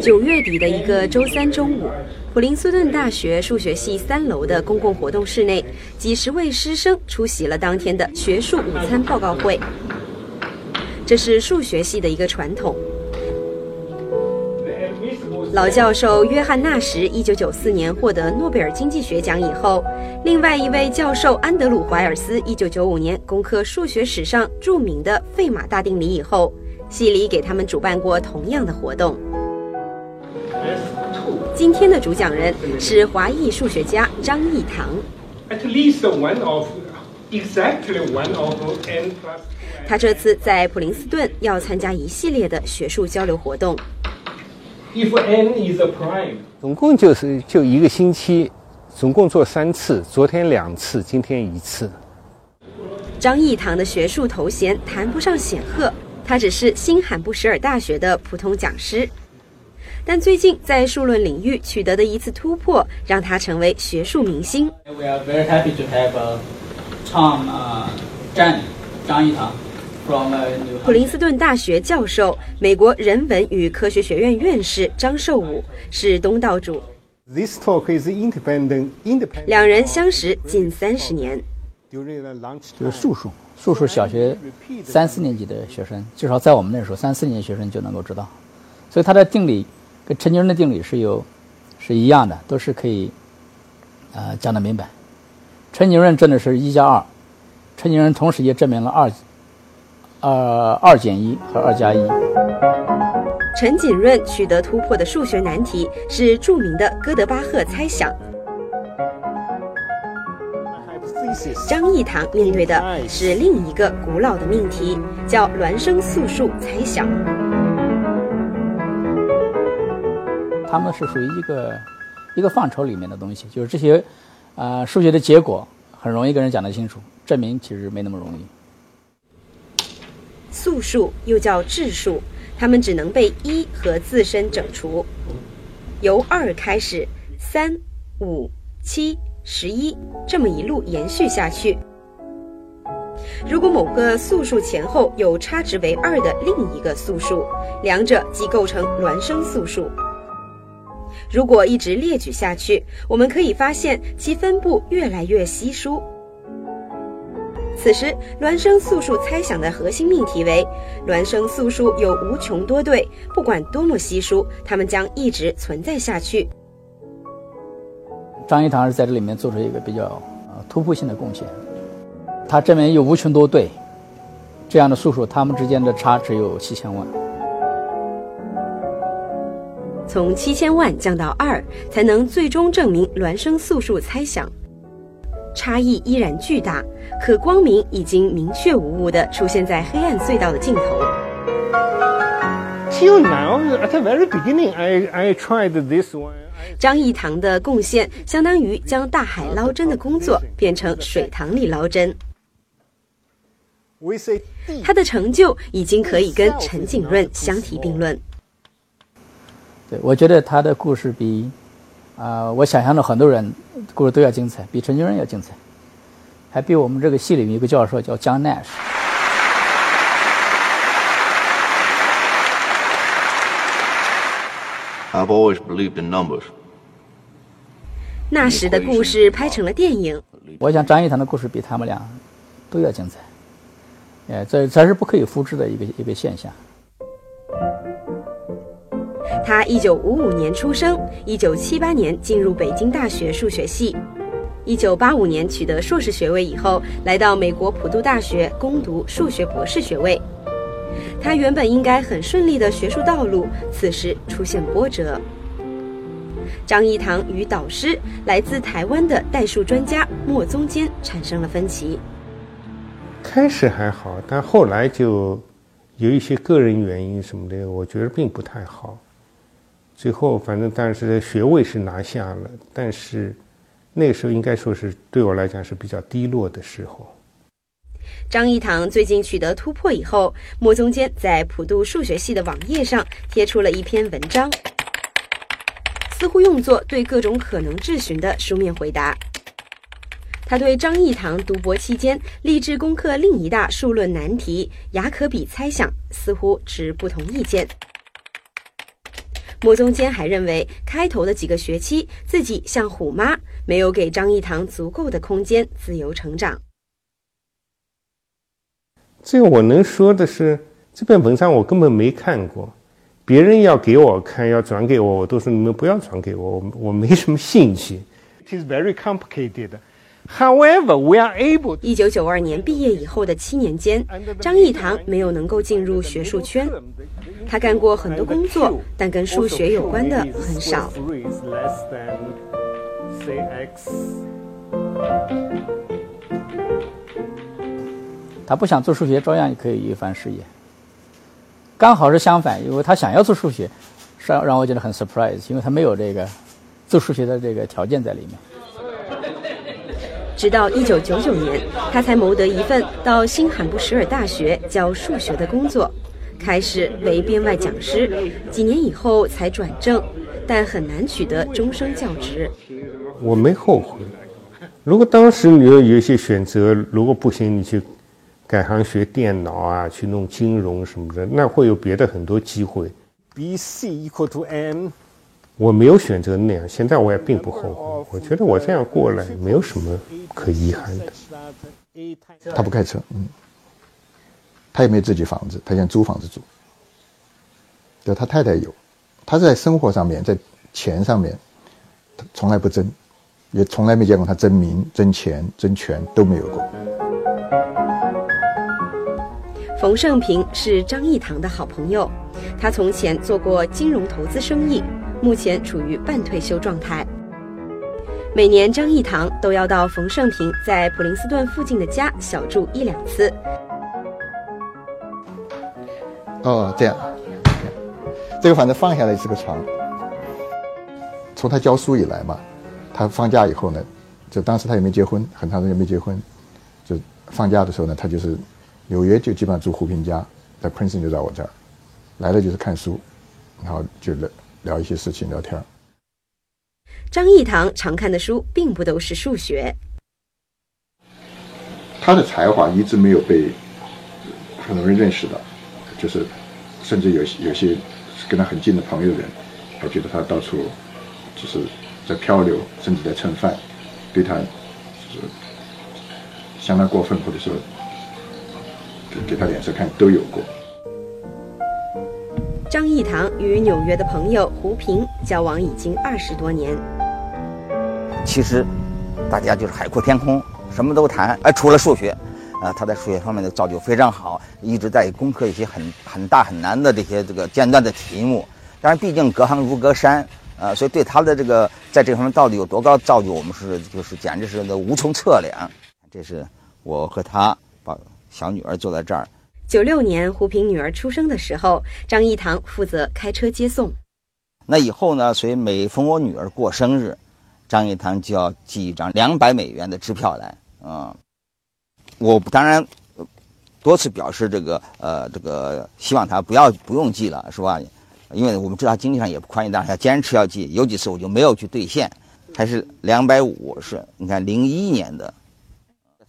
九月底的一个周三中午，普林斯顿大学数学系三楼的公共活动室内，几十位师生出席了当天的学术午餐报告会。这是数学系的一个传统。老教授约翰纳什一九九四年获得诺贝尔经济学奖以后，另外一位教授安德鲁怀尔斯一九九五年攻克数学史上著名的费马大定理以后，系里给他们主办过同样的活动。今天的主讲人是华裔数学家张益唐。他这次在普林斯顿要参加一系列的学术交流活动。总共就是就一个星期，总共做三次，昨天两次，今天一次。张益唐的学术头衔谈不上显赫，他只是新罕布什尔大学的普通讲师。但最近在数论领域取得的一次突破，让他成为学术明星。We are very happy to have Tom, 张张益唐。普林斯顿大学教授、美国人文与科学学院院士张寿武是东道主。This talk is independent. Independent. 两人相识近三十年。就是数数，数数小学三四年级的学生，至少在我们那时候，三四年级学生就能够知道。所以他的定理跟陈景润的定理是有是一样的，都是可以呃讲得明白。陈景润真的是一加二，陈景润同时也证明了二。呃，二减一和二加一。陈景润取得突破的数学难题是著名的哥德巴赫猜想。张益唐面对的是另一个古老的命题，叫孪生素数猜想。他们是属于一个一个范畴里面的东西，就是这些啊数学的结果很容易跟人讲得清楚，证明其实没那么容易。素数又叫质数，它们只能被一和自身整除。由二开始，三、五、七、十一，这么一路延续下去。如果某个素数前后有差值为二的另一个素数，两者即构成孪生素数。如果一直列举下去，我们可以发现其分布越来越稀疏。此时，孪生素数猜想的核心命题为：孪生素数有无穷多对，不管多么稀疏，它们将一直存在下去。张一堂是在这里面做出一个比较呃突破性的贡献，他证明有无穷多对这样的素数，它们之间的差只有七千万。从七千万降到二，才能最终证明孪生素数猜想。差异依然巨大，可光明已经明确无误地出现在黑暗隧道的尽头。Till now, at the very beginning, I I tried this one. 张益唐的贡献相当于将大海捞针的工作变成水塘里捞针。他的成就已经可以跟陈景润相提并论。对，我觉得他的故事比。啊，我想象的很多人故事都要精彩，比陈景润要精彩，还比我们这个系里面一个教授叫江 Nash。I've always believed in numbers。那时的故事拍成了电影。我想张一堂的故事比他们俩都要精彩，哎，这这是不可以复制的一个一个现象。他一九五五年出生，一九七八年进入北京大学数学系，一九八五年取得硕士学位以后，来到美国普渡大学攻读数学博士学位。他原本应该很顺利的学术道路，此时出现波折。张益唐与导师来自台湾的代数专家莫宗坚产生了分歧。开始还好，但后来就有一些个人原因什么的，我觉得并不太好。最后，反正但是学位是拿下了，但是那个时候应该说是对我来讲是比较低落的时候。张益唐最近取得突破以后，莫宗坚在普渡数学系的网页上贴出了一篇文章，似乎用作对各种可能质询的书面回答。他对张益唐读博期间立志攻克另一大数论难题雅可比猜想似乎持不同意见。穆宗坚还认为，开头的几个学期自己像虎妈，没有给张益唐足够的空间自由成长。这个我能说的是，这篇文章我根本没看过，别人要给我看，要转给我，我都说你们不要转给我，我我没什么兴趣。It is very complicated. However, we are able. 一九九二年毕业以后的七年间，张益唐没有能够进入学术圈。他干过很多工作，但跟数学有关的很少。他不想做数学，照样也可以一番事业。刚好是相反，因为他想要做数学，让让我觉得很 surprise，因为他没有这个做数学的这个条件在里面。直到一九九九年，他才谋得一份到新罕布什尔大学教数学的工作，开始为编外讲师。几年以后才转正，但很难取得终生教职。我没后悔。如果当时你有有一些选择，如果不行，你去。改行学电脑啊，去弄金融什么的，那会有别的很多机会。B C equal to M，我没有选择那样，现在我也并不后悔。我觉得我这样过来没有什么可遗憾的。他不开车，嗯，他也没有自己房子，他想租房子住。对，他太太有，他在生活上面，在钱上面，他从来不争，也从来没见过他争名、争钱、争权都没有过。冯胜平是张义堂的好朋友，他从前做过金融投资生意，目前处于半退休状态。每年张益唐都要到冯胜平在普林斯顿附近的家小住一两次。哦，这样，这个反正放下来是个床。从他教书以来嘛，他放假以后呢，就当时他也没结婚，很长时间没结婚，就放假的时候呢，他就是。纽约就基本上住胡平家，在 Princeton 就在我这儿，来了就是看书，然后就聊聊一些事情，聊天张益唐常看的书并不都是数学，他的才华一直没有被很多人认识到，就是甚至有有些跟他很近的朋友人，还觉得他到处就是在漂流，甚至在蹭饭，对他就是相当过分，或者说。给他脸色看都有过。张益唐与纽约的朋友胡平交往已经二十多年。其实，大家就是海阔天空，什么都谈，哎，除了数学，啊，他在数学方面的造就非常好，一直在攻克一些很很大很难的这些这个尖端的题目。但是毕竟隔行如隔山，啊，所以对他的这个在这方面到底有多高造就，我们是就是简直是无从测量。这是我和他把。小女儿坐在这儿。九六年，胡平女儿出生的时候，张益唐负责开车接送。那以后呢？所以每逢我女儿过生日，张益唐就要寄一张两百美元的支票来。嗯，我当然多次表示这个呃这个希望他不要不用寄了，是吧？因为我们知道经济上也不宽裕，但是他坚持要寄。有几次我就没有去兑现，还是两百五是？你看零一年的。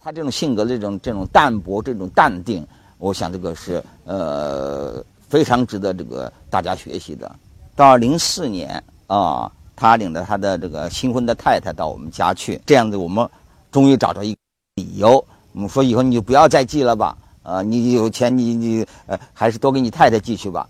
他这种性格，这种这种淡泊，这种淡定，我想这个是呃非常值得这个大家学习的。到零四年啊，他领着他的这个新婚的太太到我们家去，这样子我们终于找到一个理由。我们说以后你就不要再寄了吧，呃，你有钱你你呃还是多给你太太寄去吧。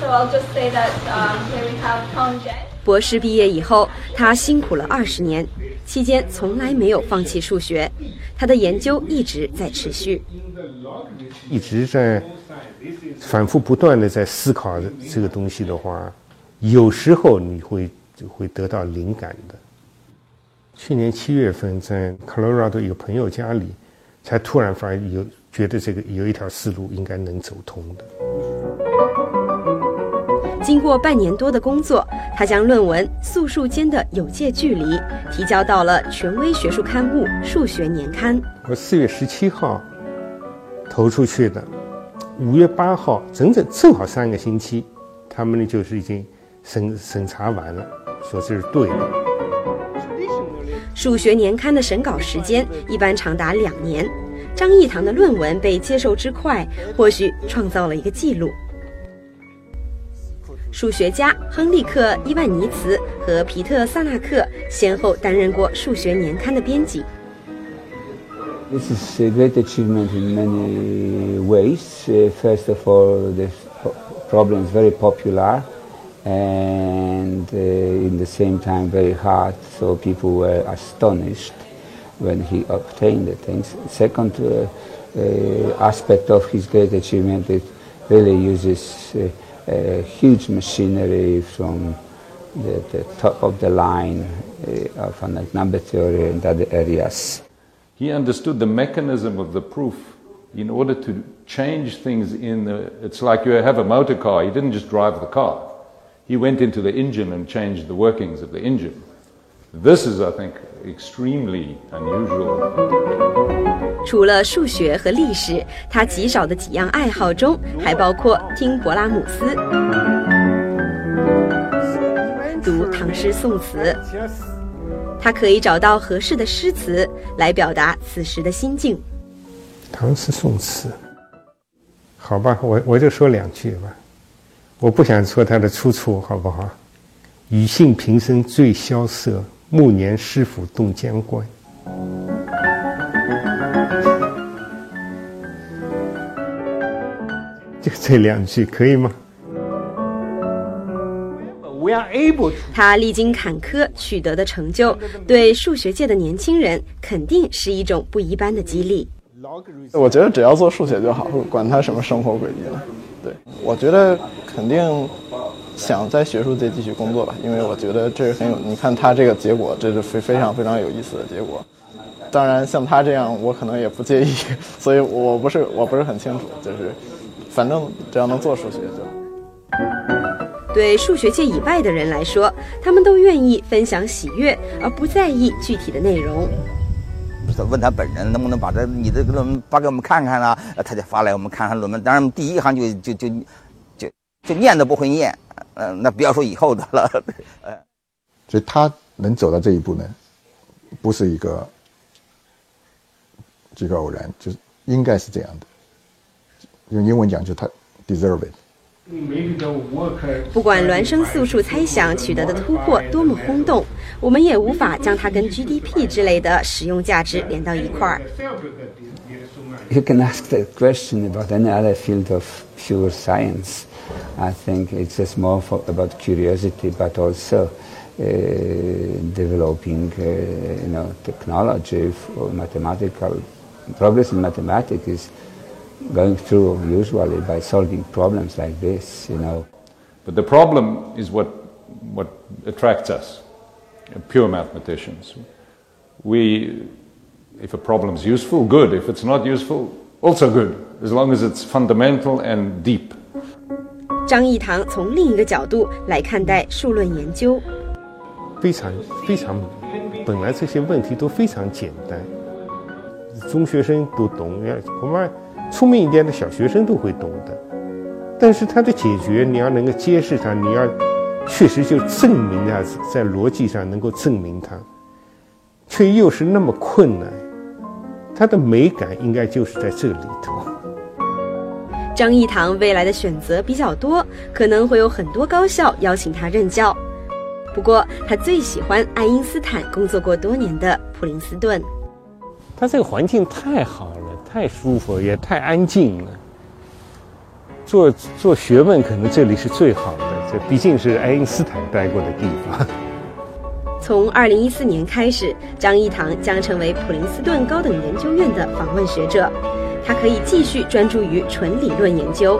So I'll just say that here we have Tom J. 博士毕业以后，他辛苦了二十年，期间从来没有放弃数学。他的研究一直在持续，一直在反复不断的在思考这个东西的话，有时候你会会得到灵感的。去年七月份在 Colorado 一个朋友家里，才突然发现有觉得这个有一条思路应该能走通的。经过半年多的工作，他将论文《素数间的有界距离》提交到了权威学术刊物《数学年刊》。我四月十七号投出去的，五月八号整整正好三个星期，他们呢就是已经审审查完了，说这是对的。数学年刊的审稿时间一般长达两年。张益唐的论文被接受之快，或许创造了一个记录。数学家亨利克·伊万尼茨和皮特·萨纳克先后担任过数学年刊的编辑。This is a great achievement in many ways. First of all, the problem is very popular and in the same time very hard, so people were astonished when he obtained the things. Second uh, aspect of his great achievement, it really uses uh, huge machinery from the, the, top of the line uh, of an number theory and other areas. He understood the mechanism of the proof in order to change things in the, it's like you have a motor car, he didn't just drive the car. He went into the engine and changed the workings of the engine. This is, I think, extremely unusual. 除了数学和历史，他极少的几样爱好中还包括听勃拉姆斯、读唐诗宋词。他可以找到合适的诗词来表达此时的心境。唐诗宋词，好吧，我我就说两句吧，我不想说它的出处，好不好？雨性平生最萧瑟，暮年师傅动江关。就这两句，可以吗？他历经坎坷取得的成就，对数学界的年轻人肯定是一种不一般的激励。我觉得只要做数学就好，管他什么生活轨迹了。对，我觉得肯定想在学术界继续工作吧，因为我觉得这是很有。你看他这个结果，这是非非常非常有意思的结果。当然，像他这样，我可能也不介意，所以我不是我不是很清楚，就是反正只要能做数学就。对数学界以外的人来说，他们都愿意分享喜悦，而不在意具体的内容。问他本人能不能把这你这个论文发给我们看看啊？他就发来我们看看论文。当然，第一行就就就就就念都不会念，嗯，那不要说以后的了。呃所以他能走到这一步呢，不是一个这个偶然，就是应该是这样的。用英文讲，就他 deserve it。不管孪生素数猜想取得的突破多么轰动，我们也无法将它跟 GDP 之类的实用价值连到一块儿。You can ask that question about any other field of pure science. I think it's just more for, about curiosity, but also uh, developing, uh, you know, technology for mathematical progress in mathematics is going through usually by solving problems like this, you know. But the problem is what, what attracts us, pure mathematicians. We, if a problem is useful, good. If it's not useful, also good, as long as it's fundamental and deep. 张益唐从另一个角度来看待数论研究，非常非常，本来这些问题都非常简单，中学生都懂，恐怕 聪明一点的小学生都会懂的。但是它的解决，你要能够揭示它，你要确实就证明它，在逻辑上能够证明它，却又是那么困难，它的美感应该就是在这里头。张益唐未来的选择比较多，可能会有很多高校邀请他任教。不过，他最喜欢爱因斯坦工作过多年的普林斯顿。他这个环境太好了，太舒服，也太安静了。做做学问，可能这里是最好的。这毕竟是爱因斯坦待过的地方。从二零一四年开始，张益唐将成为普林斯顿高等研究院的访问学者。他可以继续专注于纯理论研究。